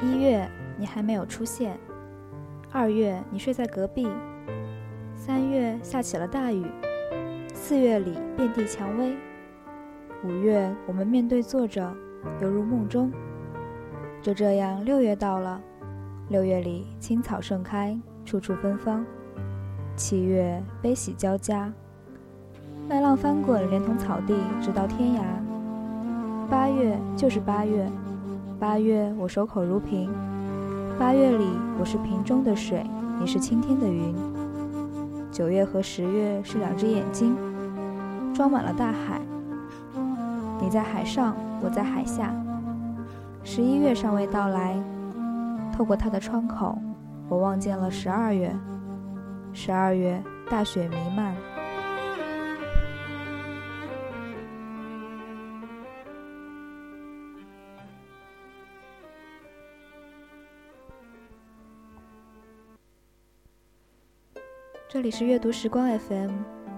一月，你还没有出现；二月，你睡在隔壁；三月，下起了大雨；四月里遍地蔷薇；五月，我们面对坐着，犹如梦中。就这样，六月到了。六月里，青草盛开，处处芬芳；七月，悲喜交加，麦浪翻滚，连同草地，直到天涯。八月就是八月。八月，我守口如瓶。八月里，我是瓶中的水，你是青天的云。九月和十月是两只眼睛，装满了大海。你在海上，我在海下。十一月尚未到来，透过它的窗口，我望见了十二月。十二月，大雪弥漫。这里是阅读时光 FM，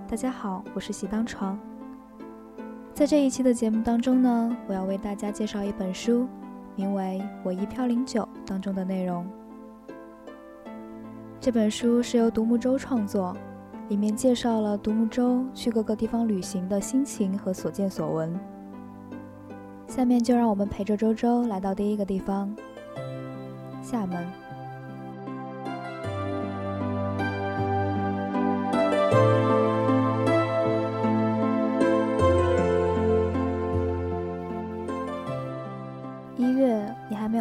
大家好，我是喜当床。在这一期的节目当中呢，我要为大家介绍一本书，名为《我一飘零九》当中的内容。这本书是由独木舟创作，里面介绍了独木舟去各个地方旅行的心情和所见所闻。下面就让我们陪着周周来到第一个地方——厦门。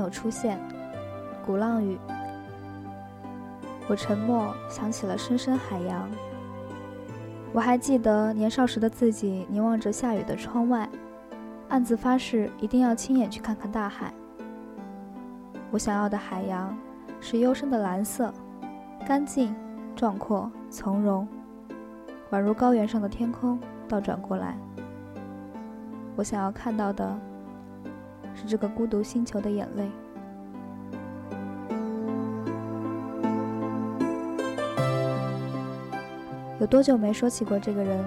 出现，鼓浪屿。我沉默，想起了深深海洋。我还记得年少时的自己，凝望着下雨的窗外，暗自发誓一定要亲眼去看看大海。我想要的海洋是幽深的蓝色，干净、壮阔、从容，宛如高原上的天空倒转过来。我想要看到的是这个孤独星球的眼泪。有多久没说起过这个人？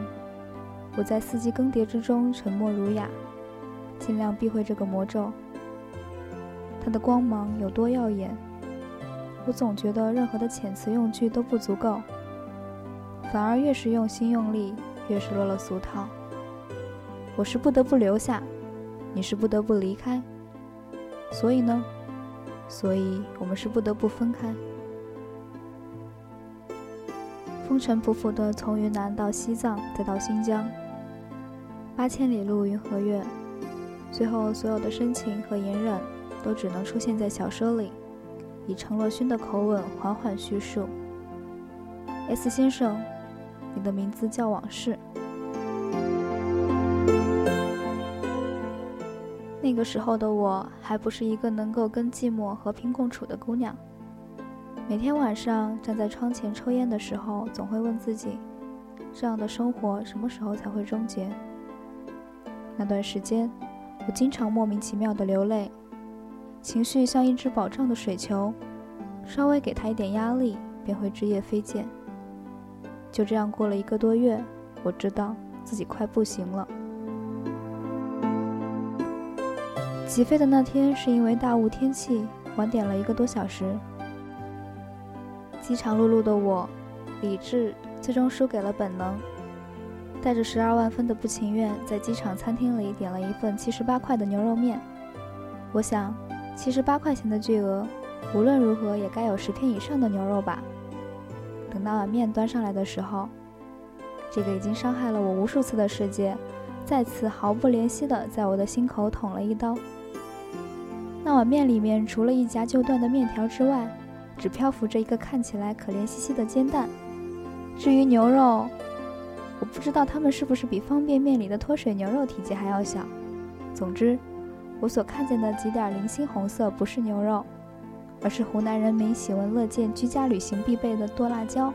我在四季更迭之中沉默儒雅，尽量避讳这个魔咒。他的光芒有多耀眼？我总觉得任何的遣词用句都不足够，反而越是用心用力，越是落了俗套。我是不得不留下，你是不得不离开，所以呢？所以我们是不得不分开。风尘仆仆的从云南到西藏，再到新疆，八千里路云和月，最后所有的深情和隐忍，都只能出现在小说里，以程若勋的口吻缓缓叙述。S 先生，你的名字叫往事。那个时候的我，还不是一个能够跟寂寞和平共处的姑娘。每天晚上站在窗前抽烟的时候，总会问自己：这样的生活什么时候才会终结？那段时间，我经常莫名其妙的流泪，情绪像一只饱胀的水球，稍微给它一点压力，便会枝叶飞溅。就这样过了一个多月，我知道自己快不行了。起飞的那天是因为大雾天气，晚点了一个多小时。饥肠辘辘的我，理智最终输给了本能，带着十二万分的不情愿，在机场餐厅里点了一份七十八块的牛肉面。我想，七十八块钱的巨额，无论如何也该有十片以上的牛肉吧。等那碗面端上来的时候，这个已经伤害了我无数次的世界，再次毫不怜惜地在我的心口捅了一刀。那碗面里面，除了一夹就断的面条之外，只漂浮着一个看起来可怜兮兮的煎蛋。至于牛肉，我不知道它们是不是比方便面里的脱水牛肉体积还要小。总之，我所看见的几点零星红色不是牛肉，而是湖南人民喜闻乐见、居家旅行必备的剁辣椒。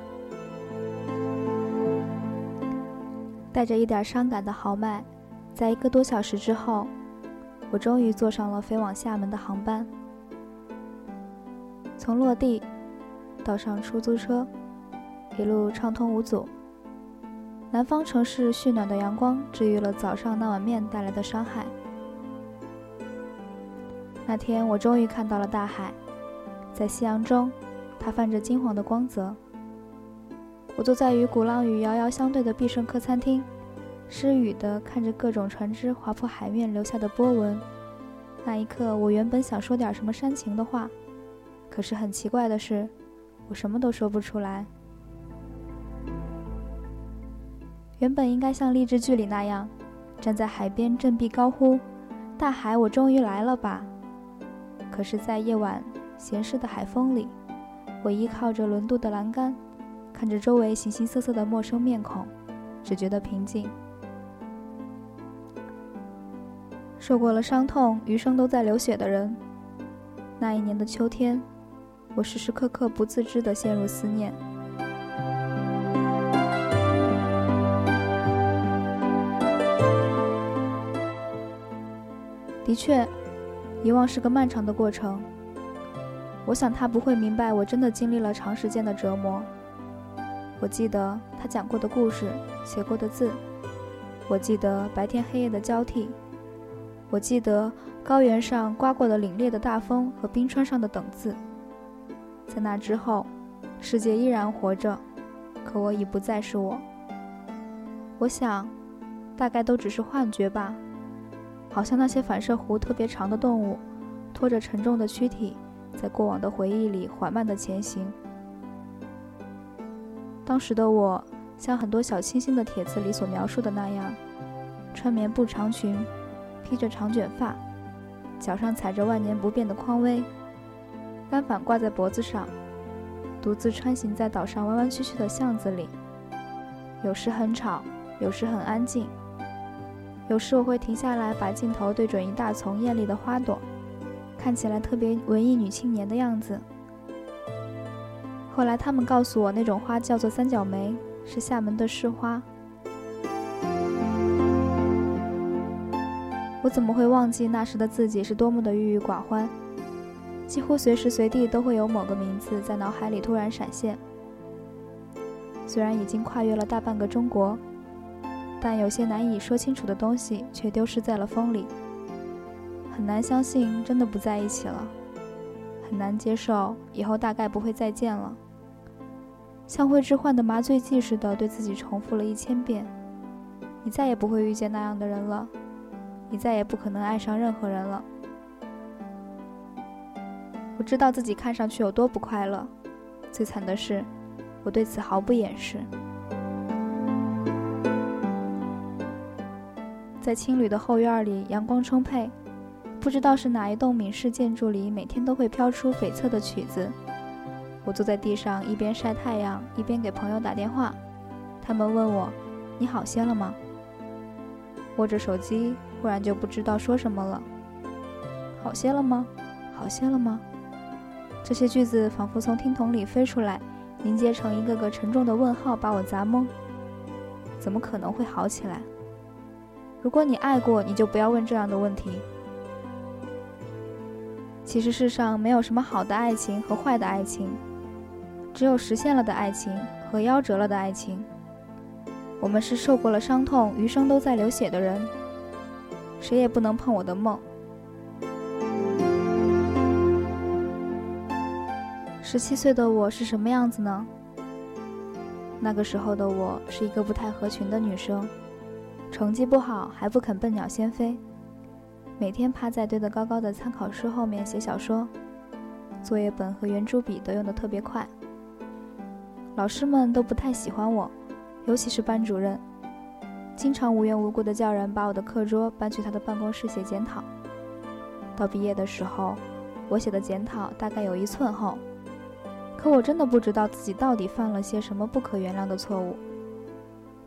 带着一点伤感的豪迈，在一个多小时之后，我终于坐上了飞往厦门的航班。从落地到上出租车，一路畅通无阻。南方城市煦暖的阳光治愈了早上那碗面带来的伤害。那天我终于看到了大海，在夕阳中，它泛着金黄的光泽。我坐在与鼓浪屿遥遥相对的必胜客餐厅，失语地看着各种船只划破海面留下的波纹。那一刻，我原本想说点什么煽情的话，可是很奇怪的是，我什么都说不出来。原本应该像励志剧里那样，站在海边振臂高呼：“大海，我终于来了吧！”可是，在夜晚闲适的海风里，我依靠着轮渡的栏杆。看着周围形形色色的陌生面孔，只觉得平静。受过了伤痛，余生都在流血的人。那一年的秋天，我时时刻刻不自知地陷入思念。的确，遗忘是个漫长的过程。我想他不会明白，我真的经历了长时间的折磨。我记得他讲过的故事，写过的字。我记得白天黑夜的交替。我记得高原上刮过的凛冽的大风和冰川上的等字。在那之后，世界依然活着，可我已不再是我。我想，大概都只是幻觉吧。好像那些反射弧特别长的动物，拖着沉重的躯体，在过往的回忆里缓慢地前行。当时的我，像很多小清新的帖子里所描述的那样，穿棉布长裙，披着长卷发，脚上踩着万年不变的匡威，单反挂在脖子上，独自穿行在岛上弯弯曲曲的巷子里。有时很吵，有时很安静。有时我会停下来，把镜头对准一大丛艳丽的花朵，看起来特别文艺女青年的样子。后来他们告诉我，那种花叫做三角梅，是厦门的市花。我怎么会忘记那时的自己是多么的郁郁寡欢？几乎随时随地都会有某个名字在脑海里突然闪现。虽然已经跨越了大半个中国，但有些难以说清楚的东西却丢失在了风里。很难相信真的不在一起了，很难接受以后大概不会再见了。像会置换的麻醉剂似的，对自己重复了一千遍：“你再也不会遇见那样的人了，你再也不可能爱上任何人了。”我知道自己看上去有多不快乐，最惨的是，我对此毫不掩饰。在青旅的后院里，阳光充沛，不知道是哪一栋闽式建筑里，每天都会飘出悱恻的曲子。我坐在地上，一边晒太阳，一边给朋友打电话。他们问我：“你好些了吗？”握着手机，忽然就不知道说什么了。好些了吗？好些了吗？这些句子仿佛从听筒里飞出来，凝结成一个个沉重的问号，把我砸懵。怎么可能会好起来？如果你爱过，你就不要问这样的问题。其实世上没有什么好的爱情和坏的爱情。只有实现了的爱情和夭折了的爱情。我们是受过了伤痛，余生都在流血的人。谁也不能碰我的梦。十七岁的我是什么样子呢？那个时候的我是一个不太合群的女生，成绩不好还不肯笨鸟先飞，每天趴在堆得高高的参考书后面写小说，作业本和圆珠笔都用得特别快。老师们都不太喜欢我，尤其是班主任，经常无缘无故的叫人把我的课桌搬去他的办公室写检讨。到毕业的时候，我写的检讨大概有一寸厚，可我真的不知道自己到底犯了些什么不可原谅的错误。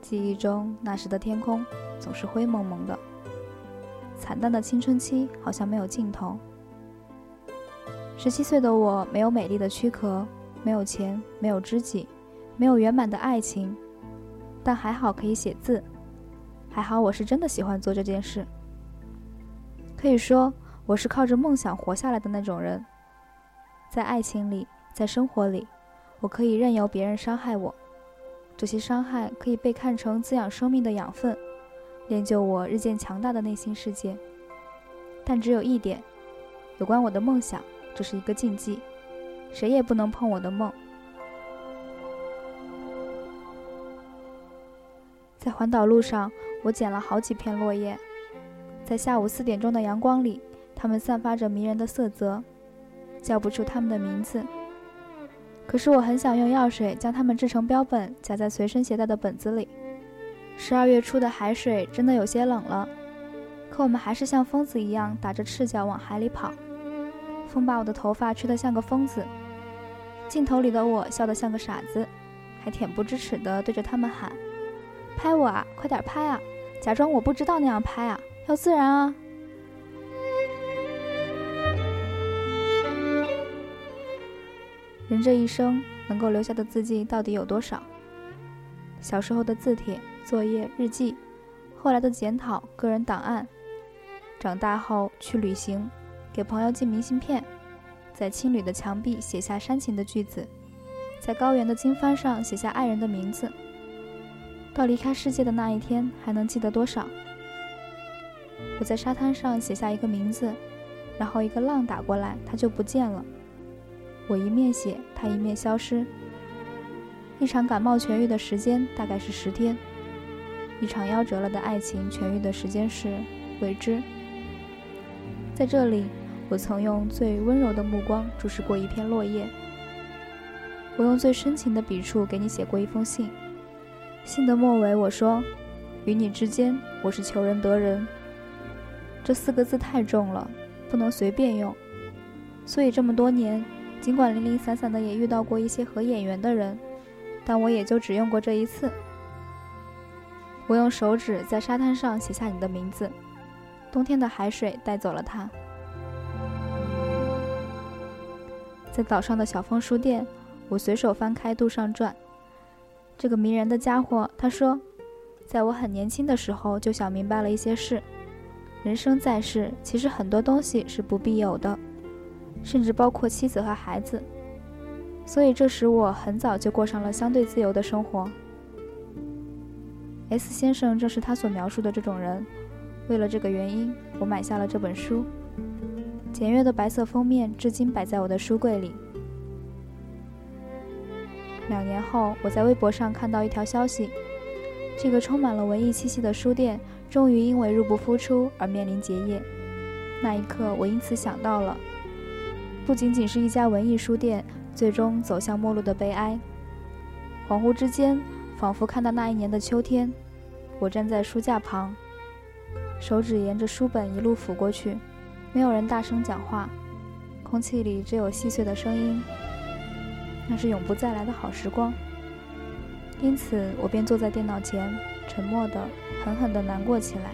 记忆中那时的天空总是灰蒙蒙的，惨淡的青春期好像没有尽头。十七岁的我没有美丽的躯壳，没有钱，没有知己。没有圆满的爱情，但还好可以写字，还好我是真的喜欢做这件事。可以说，我是靠着梦想活下来的那种人。在爱情里，在生活里，我可以任由别人伤害我，这些伤害可以被看成滋养生命的养分，练就我日渐强大的内心世界。但只有一点，有关我的梦想，这是一个禁忌，谁也不能碰我的梦。在环岛路上，我捡了好几片落叶，在下午四点钟的阳光里，它们散发着迷人的色泽，叫不出它们的名字。可是我很想用药水将它们制成标本，夹在随身携带的本子里。十二月初的海水真的有些冷了，可我们还是像疯子一样打着赤脚往海里跑。风把我的头发吹得像个疯子，镜头里的我笑得像个傻子，还恬不知耻地对着他们喊：“拍我啊，快点拍啊！假装我不知道那样拍啊，要自然啊！”人这一生能够留下的字迹到底有多少？小时候的字帖、作业、日记，后来的检讨、个人档案，长大后去旅行，给朋友寄明信片，在青旅的墙壁写下煽情的句子，在高原的经幡上写下爱人的名字。到离开世界的那一天，还能记得多少？我在沙滩上写下一个名字，然后一个浪打过来，它就不见了。我一面写，它一面消失。一场感冒痊愈的时间大概是十天，一场夭折了的爱情痊愈的时间是未知。在这里，我曾用最温柔的目光注视过一片落叶，我用最深情的笔触给你写过一封信。信的末尾我说：“与你之间，我是求人得人。”这四个字太重了，不能随便用，所以这么多年。尽管零零散散的也遇到过一些合眼缘的人，但我也就只用过这一次。我用手指在沙滩上写下你的名字，冬天的海水带走了它。在岛上的小枫书店，我随手翻开《杜尚传》，这个迷人的家伙他说，在我很年轻的时候就想明白了一些事，人生在世，其实很多东西是不必有的。甚至包括妻子和孩子，所以这使我很早就过上了相对自由的生活。S 先生正是他所描述的这种人。为了这个原因，我买下了这本书。简约的白色封面至今摆在我的书柜里。两年后，我在微博上看到一条消息：这个充满了文艺气息的书店终于因为入不敷出而面临结业。那一刻，我因此想到了。不仅仅是一家文艺书店最终走向没落的悲哀。恍惚之间，仿佛看到那一年的秋天，我站在书架旁，手指沿着书本一路抚过去，没有人大声讲话，空气里只有细碎的声音。那是永不再来的好时光。因此，我便坐在电脑前，沉默的、狠狠的难过起来。